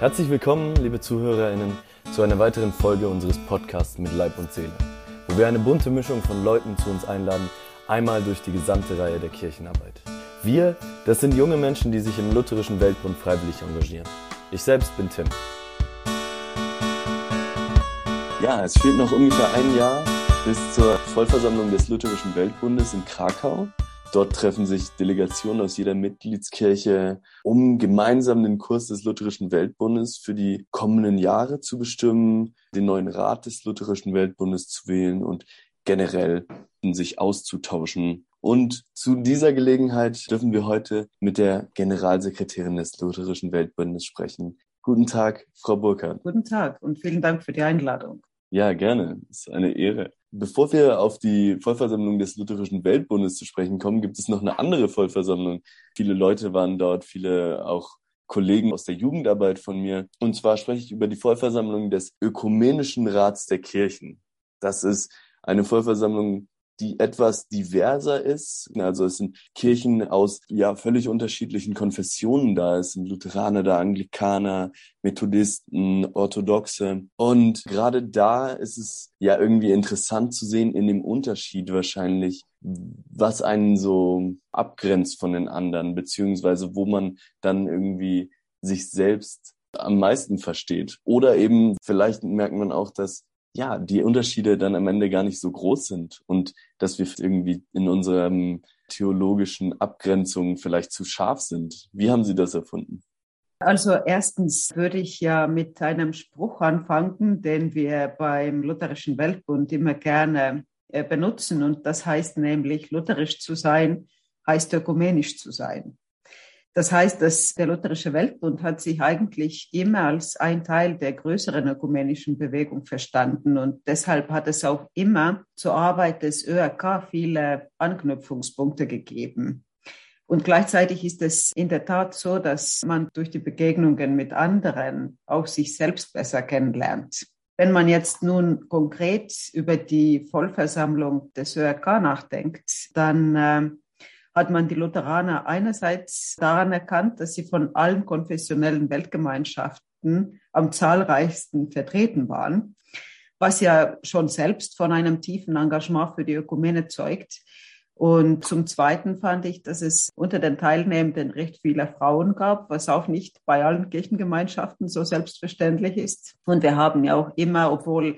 Herzlich willkommen, liebe ZuhörerInnen, zu einer weiteren Folge unseres Podcasts mit Leib und Seele, wo wir eine bunte Mischung von Leuten zu uns einladen, einmal durch die gesamte Reihe der Kirchenarbeit. Wir, das sind junge Menschen, die sich im Lutherischen Weltbund freiwillig engagieren. Ich selbst bin Tim. Ja, es fehlt noch ungefähr ein Jahr bis zur Vollversammlung des Lutherischen Weltbundes in Krakau. Dort treffen sich Delegationen aus jeder Mitgliedskirche, um gemeinsam den Kurs des Lutherischen Weltbundes für die kommenden Jahre zu bestimmen, den neuen Rat des Lutherischen Weltbundes zu wählen und generell sich auszutauschen. Und zu dieser Gelegenheit dürfen wir heute mit der Generalsekretärin des Lutherischen Weltbundes sprechen. Guten Tag, Frau Burkhardt. Guten Tag und vielen Dank für die Einladung. Ja, gerne. Ist eine Ehre. Bevor wir auf die Vollversammlung des Lutherischen Weltbundes zu sprechen kommen, gibt es noch eine andere Vollversammlung. Viele Leute waren dort, viele auch Kollegen aus der Jugendarbeit von mir. Und zwar spreche ich über die Vollversammlung des Ökumenischen Rats der Kirchen. Das ist eine Vollversammlung die etwas diverser ist. Also es sind Kirchen aus ja völlig unterschiedlichen Konfessionen da. Es sind Lutheraner da, Anglikaner, Methodisten, Orthodoxe. Und gerade da ist es ja irgendwie interessant zu sehen in dem Unterschied wahrscheinlich, was einen so abgrenzt von den anderen, beziehungsweise wo man dann irgendwie sich selbst am meisten versteht. Oder eben vielleicht merkt man auch, dass ja, die Unterschiede dann am Ende gar nicht so groß sind und dass wir irgendwie in unserem theologischen Abgrenzungen vielleicht zu scharf sind. Wie haben Sie das erfunden? Also erstens würde ich ja mit einem Spruch anfangen, den wir beim Lutherischen Weltbund immer gerne äh, benutzen und das heißt nämlich, lutherisch zu sein heißt ökumenisch zu sein. Das heißt, dass der Lutherische Weltbund hat sich eigentlich immer als ein Teil der größeren ökumenischen Bewegung verstanden und deshalb hat es auch immer zur Arbeit des ÖRK viele Anknüpfungspunkte gegeben. Und gleichzeitig ist es in der Tat so, dass man durch die Begegnungen mit anderen auch sich selbst besser kennenlernt. Wenn man jetzt nun konkret über die Vollversammlung des ÖRK nachdenkt, dann äh, hat man die Lutheraner einerseits daran erkannt, dass sie von allen konfessionellen Weltgemeinschaften am zahlreichsten vertreten waren, was ja schon selbst von einem tiefen Engagement für die Ökumene zeugt. Und zum Zweiten fand ich, dass es unter den Teilnehmenden recht viele Frauen gab, was auch nicht bei allen Kirchengemeinschaften so selbstverständlich ist. Und wir haben ja auch immer, obwohl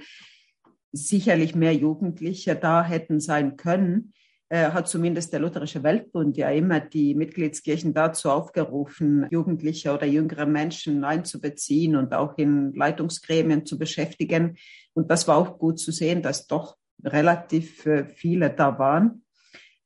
sicherlich mehr Jugendliche da hätten sein können, hat zumindest der Lutherische Weltbund ja immer die Mitgliedskirchen dazu aufgerufen, Jugendliche oder jüngere Menschen einzubeziehen und auch in Leitungsgremien zu beschäftigen. Und das war auch gut zu sehen, dass doch relativ äh, viele da waren.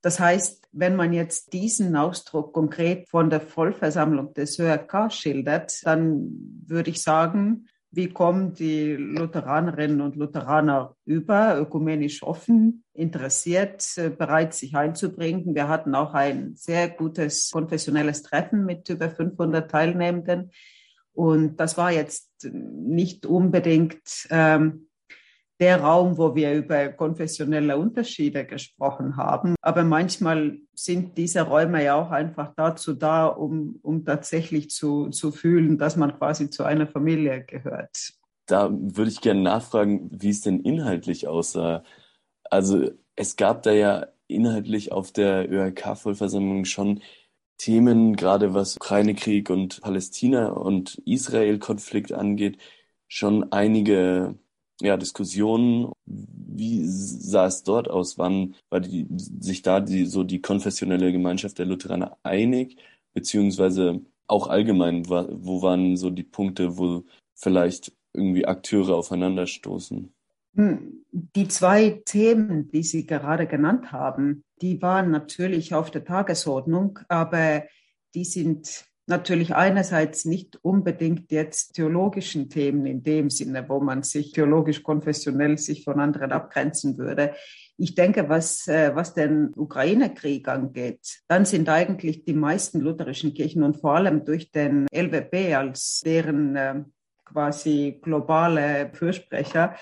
Das heißt, wenn man jetzt diesen Ausdruck konkret von der Vollversammlung des ÖRK schildert, dann würde ich sagen, wie kommen die Lutheranerinnen und Lutheraner über, ökumenisch offen, interessiert, äh, bereit, sich einzubringen. Wir hatten auch ein sehr gutes konfessionelles Treffen mit über 500 Teilnehmenden. Und das war jetzt nicht unbedingt ähm, der Raum, wo wir über konfessionelle Unterschiede gesprochen haben. Aber manchmal sind diese Räume ja auch einfach dazu da, um, um tatsächlich zu, zu fühlen, dass man quasi zu einer Familie gehört. Da würde ich gerne nachfragen, wie es denn inhaltlich aussah. Also es gab da ja inhaltlich auf der ÖRK-Vollversammlung schon Themen, gerade was Ukraine-Krieg und Palästina und Israel-Konflikt angeht, schon einige ja, Diskussionen. Wie sah es dort aus? Wann war die, sich da die, so die konfessionelle Gemeinschaft der Lutheraner einig? Beziehungsweise auch allgemein, wo waren so die Punkte, wo vielleicht irgendwie Akteure aufeinanderstoßen? Hm, die zwei Themen, die Sie gerade genannt haben, die waren natürlich auf der Tagesordnung, aber die sind natürlich einerseits nicht unbedingt jetzt theologischen Themen in dem Sinne, wo man sich theologisch konfessionell sich von anderen abgrenzen würde. Ich denke, was, äh, was den Ukraine-Krieg angeht, dann sind eigentlich die meisten lutherischen Kirchen und vor allem durch den LWP als deren äh, quasi globale Fürsprecher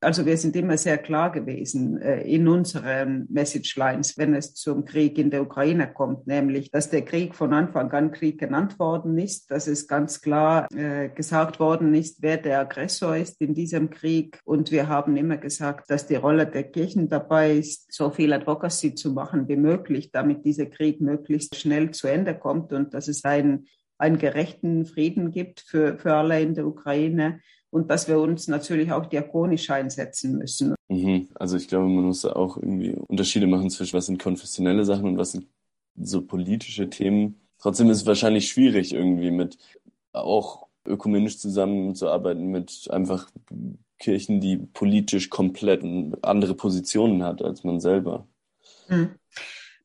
Also wir sind immer sehr klar gewesen äh, in unseren Messagelines, wenn es zum Krieg in der Ukraine kommt, nämlich, dass der Krieg von Anfang an Krieg genannt worden ist, dass es ganz klar äh, gesagt worden ist, wer der Aggressor ist in diesem Krieg. Und wir haben immer gesagt, dass die Rolle der Kirchen dabei ist, so viel Advocacy zu machen wie möglich, damit dieser Krieg möglichst schnell zu Ende kommt und dass es einen, einen gerechten Frieden gibt für, für alle in der Ukraine und dass wir uns natürlich auch diakonisch einsetzen müssen. Mhm. Also ich glaube, man muss da auch irgendwie Unterschiede machen zwischen was sind konfessionelle Sachen und was sind so politische Themen. Trotzdem ist es wahrscheinlich schwierig, irgendwie mit auch ökumenisch zusammenzuarbeiten mit einfach Kirchen, die politisch komplett andere Positionen hat als man selber. Mhm.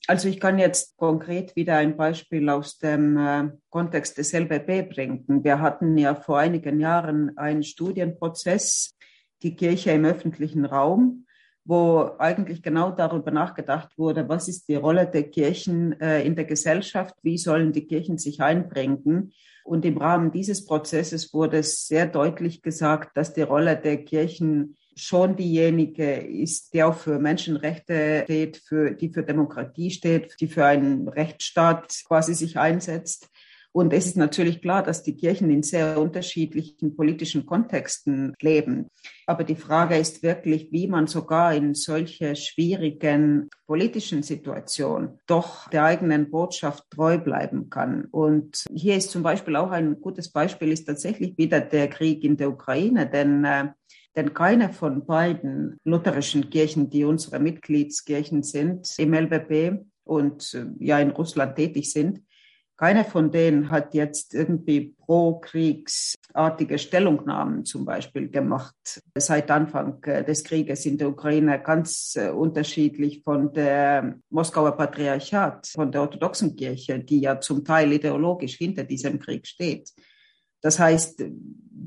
Also ich kann jetzt konkret wieder ein Beispiel aus dem äh, Kontext des LBB bringen. Wir hatten ja vor einigen Jahren einen Studienprozess, die Kirche im öffentlichen Raum, wo eigentlich genau darüber nachgedacht wurde, was ist die Rolle der Kirchen äh, in der Gesellschaft, wie sollen die Kirchen sich einbringen. Und im Rahmen dieses Prozesses wurde sehr deutlich gesagt, dass die Rolle der Kirchen schon diejenige ist, die auch für Menschenrechte steht, für, die für Demokratie steht, die für einen Rechtsstaat quasi sich einsetzt. Und es ist natürlich klar, dass die Kirchen in sehr unterschiedlichen politischen Kontexten leben. Aber die Frage ist wirklich, wie man sogar in solche schwierigen politischen Situationen doch der eigenen Botschaft treu bleiben kann. Und hier ist zum Beispiel auch ein gutes Beispiel, ist tatsächlich wieder der Krieg in der Ukraine, denn äh, denn keine von beiden lutherischen Kirchen, die unsere Mitgliedskirchen sind, im LBB und äh, ja in Russland tätig sind, keine von denen hat jetzt irgendwie pro-kriegsartige Stellungnahmen zum Beispiel gemacht. Seit Anfang äh, des Krieges in der Ukraine ganz äh, unterschiedlich von der Moskauer Patriarchat, von der orthodoxen Kirche, die ja zum Teil ideologisch hinter diesem Krieg steht. Das heißt,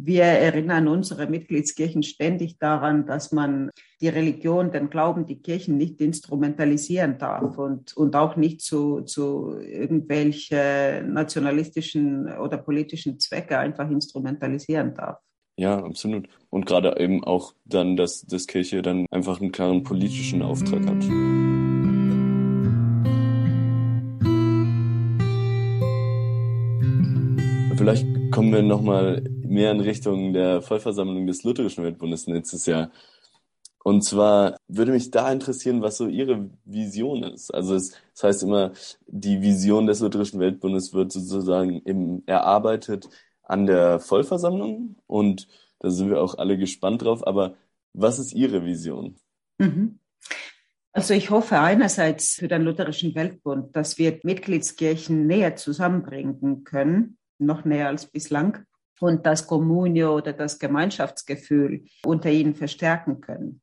wir erinnern unsere Mitgliedskirchen ständig daran, dass man die Religion, den Glauben, die Kirchen nicht instrumentalisieren darf und, und auch nicht zu, zu irgendwelche nationalistischen oder politischen Zwecke einfach instrumentalisieren darf. Ja, absolut. Und gerade eben auch dann, dass das Kirche dann einfach einen klaren politischen Auftrag hat. Vielleicht kommen wir nochmal mehr in Richtung der Vollversammlung des Lutherischen Weltbundes nächstes Jahr. Und zwar würde mich da interessieren, was so Ihre Vision ist. Also es, das heißt immer, die Vision des Lutherischen Weltbundes wird sozusagen im, erarbeitet an der Vollversammlung und da sind wir auch alle gespannt drauf. Aber was ist Ihre Vision? Mhm. Also ich hoffe einerseits für den Lutherischen Weltbund, dass wir Mitgliedskirchen näher zusammenbringen können noch näher als bislang und das Kommunio oder das Gemeinschaftsgefühl unter ihnen verstärken können.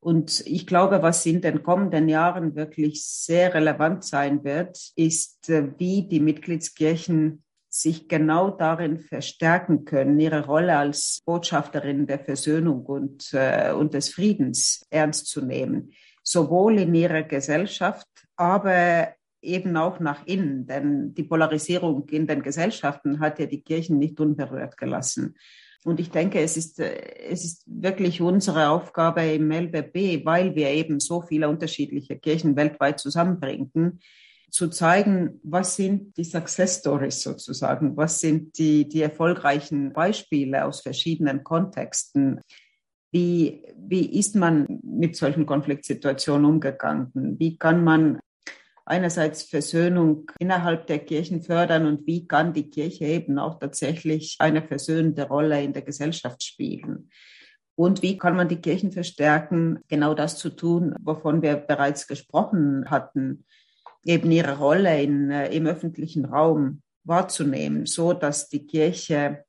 Und ich glaube, was in den kommenden Jahren wirklich sehr relevant sein wird, ist, äh, wie die Mitgliedskirchen sich genau darin verstärken können, ihre Rolle als Botschafterin der Versöhnung und, äh, und des Friedens ernst zu nehmen, sowohl in ihrer Gesellschaft, aber eben auch nach innen, denn die Polarisierung in den Gesellschaften hat ja die Kirchen nicht unberührt gelassen. Und ich denke, es ist, es ist wirklich unsere Aufgabe im LBB, weil wir eben so viele unterschiedliche Kirchen weltweit zusammenbringen, zu zeigen, was sind die Success Stories sozusagen, was sind die, die erfolgreichen Beispiele aus verschiedenen Kontexten. Wie, wie ist man mit solchen Konfliktsituationen umgegangen? Wie kann man einerseits Versöhnung innerhalb der Kirchen fördern und wie kann die Kirche eben auch tatsächlich eine versöhnende Rolle in der Gesellschaft spielen. Und wie kann man die Kirchen verstärken, genau das zu tun, wovon wir bereits gesprochen hatten, eben ihre Rolle in, äh, im öffentlichen Raum wahrzunehmen, so dass die Kirche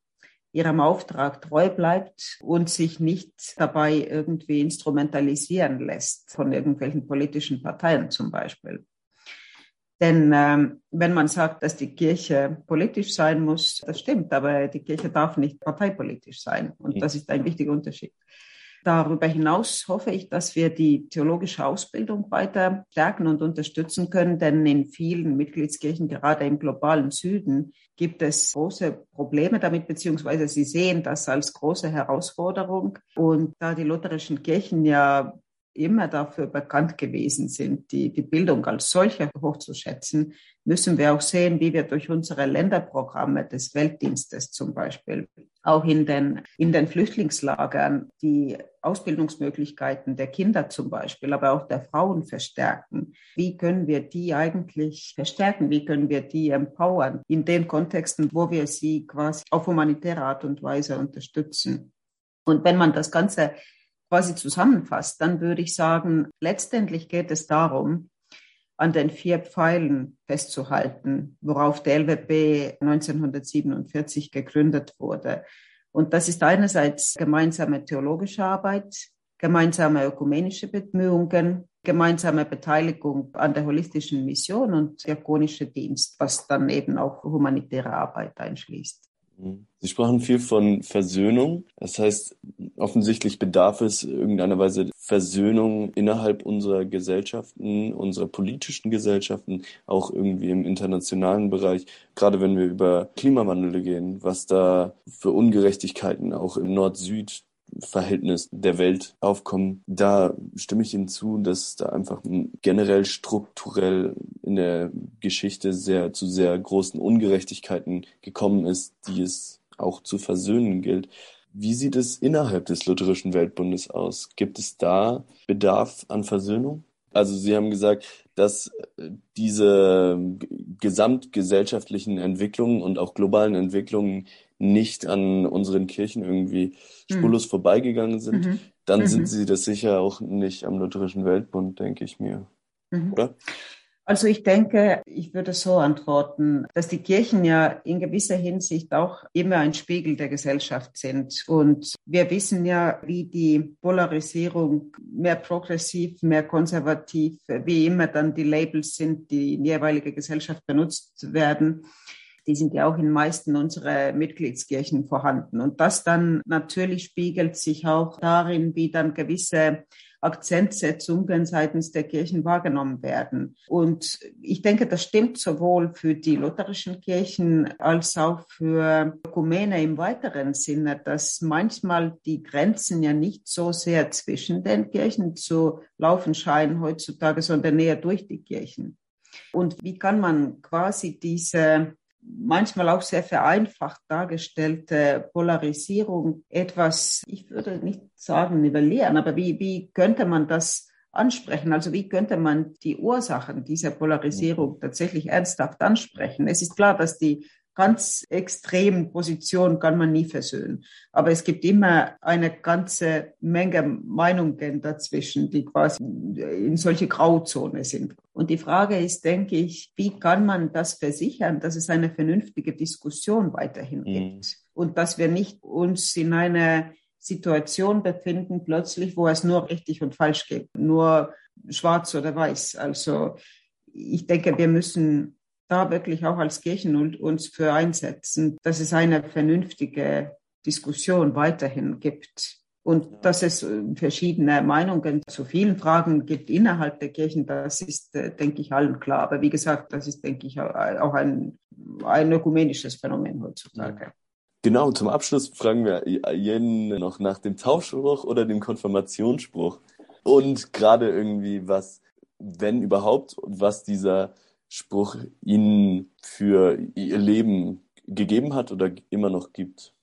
ihrem Auftrag treu bleibt und sich nicht dabei irgendwie instrumentalisieren lässt von irgendwelchen politischen Parteien zum Beispiel. Denn ähm, wenn man sagt, dass die Kirche politisch sein muss, das stimmt, aber die Kirche darf nicht parteipolitisch sein. Und das ist ein wichtiger Unterschied. Darüber hinaus hoffe ich, dass wir die theologische Ausbildung weiter stärken und unterstützen können, denn in vielen Mitgliedskirchen, gerade im globalen Süden, gibt es große Probleme damit, beziehungsweise sie sehen das als große Herausforderung. Und da die lutherischen Kirchen ja immer dafür bekannt gewesen sind, die, die Bildung als solche hochzuschätzen, müssen wir auch sehen, wie wir durch unsere Länderprogramme des Weltdienstes zum Beispiel auch in den, in den Flüchtlingslagern die Ausbildungsmöglichkeiten der Kinder zum Beispiel, aber auch der Frauen verstärken. Wie können wir die eigentlich verstärken? Wie können wir die empowern in den Kontexten, wo wir sie quasi auf humanitäre Art und Weise unterstützen? Und wenn man das Ganze quasi zusammenfasst, dann würde ich sagen, letztendlich geht es darum, an den vier Pfeilen festzuhalten, worauf der LWB 1947 gegründet wurde. Und das ist einerseits gemeinsame theologische Arbeit, gemeinsame ökumenische Bemühungen, gemeinsame Beteiligung an der holistischen Mission und diakonische Dienst, was dann eben auch humanitäre Arbeit einschließt. Sie sprachen viel von Versöhnung. Das heißt, offensichtlich bedarf es irgendeiner Weise Versöhnung innerhalb unserer Gesellschaften, unserer politischen Gesellschaften, auch irgendwie im internationalen Bereich. Gerade wenn wir über Klimawandel gehen, was da für Ungerechtigkeiten auch im Nord-Süd Verhältnis der Welt aufkommen. Da stimme ich Ihnen zu, dass da einfach generell strukturell in der Geschichte sehr zu sehr großen Ungerechtigkeiten gekommen ist, die es auch zu versöhnen gilt. Wie sieht es innerhalb des Lutherischen Weltbundes aus? Gibt es da Bedarf an Versöhnung? Also Sie haben gesagt, dass diese gesamtgesellschaftlichen Entwicklungen und auch globalen Entwicklungen nicht an unseren Kirchen irgendwie hm. spurlos mhm. vorbeigegangen sind, mhm. dann mhm. sind sie das sicher auch nicht am Lutherischen Weltbund, denke ich mir. Mhm. Oder? Also ich denke, ich würde so antworten, dass die Kirchen ja in gewisser Hinsicht auch immer ein Spiegel der Gesellschaft sind. Und wir wissen ja, wie die Polarisierung mehr progressiv, mehr konservativ, wie immer dann die Labels sind, die in jeweilige Gesellschaft benutzt werden die sind ja auch in meisten unserer Mitgliedskirchen vorhanden. Und das dann natürlich spiegelt sich auch darin, wie dann gewisse Akzentsetzungen seitens der Kirchen wahrgenommen werden. Und ich denke, das stimmt sowohl für die lutherischen Kirchen als auch für Ökumene im weiteren Sinne, dass manchmal die Grenzen ja nicht so sehr zwischen den Kirchen zu laufen scheinen heutzutage, sondern eher durch die Kirchen. Und wie kann man quasi diese manchmal auch sehr vereinfacht dargestellte Polarisierung etwas, ich würde nicht sagen nivellieren, aber wie, wie könnte man das ansprechen? Also wie könnte man die Ursachen dieser Polarisierung tatsächlich ernsthaft ansprechen? Es ist klar, dass die ganz extremen Positionen kann man nie versöhnen. Aber es gibt immer eine ganze Menge Meinungen dazwischen, die quasi in solche Grauzone sind. Und die Frage ist, denke ich, wie kann man das versichern, dass es eine vernünftige Diskussion weiterhin mhm. gibt und dass wir nicht uns in einer Situation befinden plötzlich, wo es nur richtig und falsch gibt, nur schwarz oder weiß. Also ich denke, wir müssen da wirklich auch als Kirchen und uns für einsetzen, dass es eine vernünftige Diskussion weiterhin gibt. Und dass es äh, verschiedene Meinungen zu vielen Fragen gibt innerhalb der Kirchen, das ist, äh, denke ich, allen klar. Aber wie gesagt, das ist, denke ich, auch ein, ein ökumenisches Phänomen heutzutage. Genau, zum Abschluss fragen wir jeden noch nach dem Taufspruch oder dem Konfirmationsspruch. Und gerade irgendwie, was, wenn überhaupt, was dieser Spruch ihnen für ihr Leben gegeben hat oder immer noch gibt?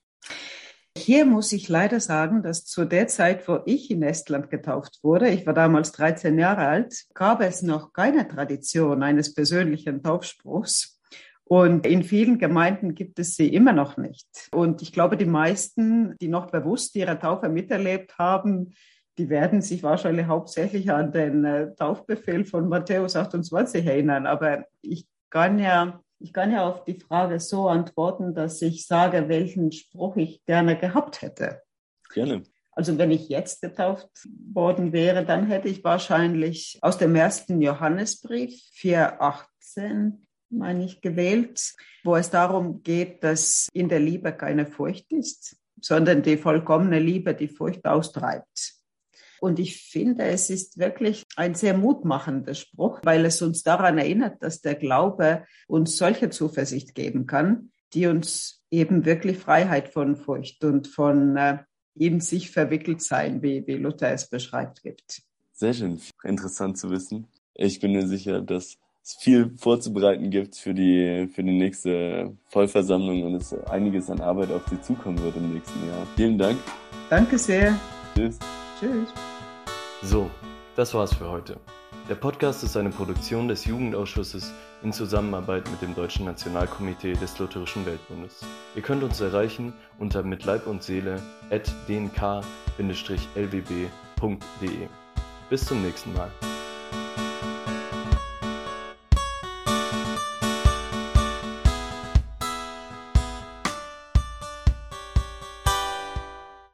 Hier muss ich leider sagen, dass zu der Zeit, wo ich in Estland getauft wurde, ich war damals 13 Jahre alt, gab es noch keine Tradition eines persönlichen Taufspruchs. Und in vielen Gemeinden gibt es sie immer noch nicht. Und ich glaube, die meisten, die noch bewusst ihre Taufe miterlebt haben, die werden sich wahrscheinlich hauptsächlich an den äh, Taufbefehl von Matthäus 28 erinnern. Aber ich kann ja, ich kann ja auf die Frage so antworten, dass ich sage, welchen Spruch ich gerne gehabt hätte. Gerne. Also wenn ich jetzt getauft worden wäre, dann hätte ich wahrscheinlich aus dem ersten Johannesbrief 4.18 meine ich gewählt, wo es darum geht, dass in der Liebe keine Furcht ist sondern die vollkommene Liebe, die Furcht austreibt. Und ich finde, es ist wirklich ein sehr mutmachender Spruch, weil es uns daran erinnert, dass der Glaube uns solche Zuversicht geben kann, die uns eben wirklich Freiheit von Furcht und von äh, in sich verwickelt sein, wie, wie Luther es beschreibt, gibt. Sehr schön, interessant zu wissen. Ich bin mir sicher, dass es viel vorzubereiten gibt für die, für die nächste Vollversammlung und es einiges an Arbeit auf Sie zukommen wird im nächsten Jahr. Vielen Dank. Danke sehr. Tschüss. Tschüss. So, das war's für heute. Der Podcast ist eine Produktion des Jugendausschusses in Zusammenarbeit mit dem Deutschen Nationalkomitee des Lutherischen Weltbundes. Ihr könnt uns erreichen unter mit Leib und Seele at dnk-lwb.de. Bis zum nächsten Mal.